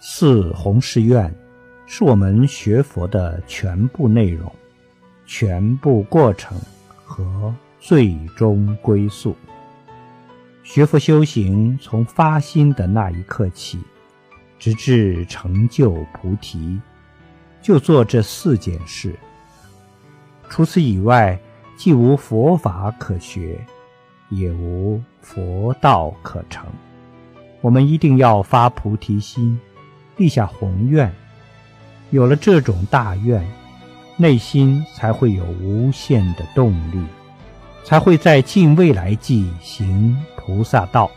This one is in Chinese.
四弘誓愿，是我们学佛的全部内容、全部过程和最终归宿。学佛修行，从发心的那一刻起，直至成就菩提，就做这四件事。除此以外，既无佛法可学，也无佛道可成。我们一定要发菩提心。立下宏愿，有了这种大愿，内心才会有无限的动力，才会在近未来际行菩萨道。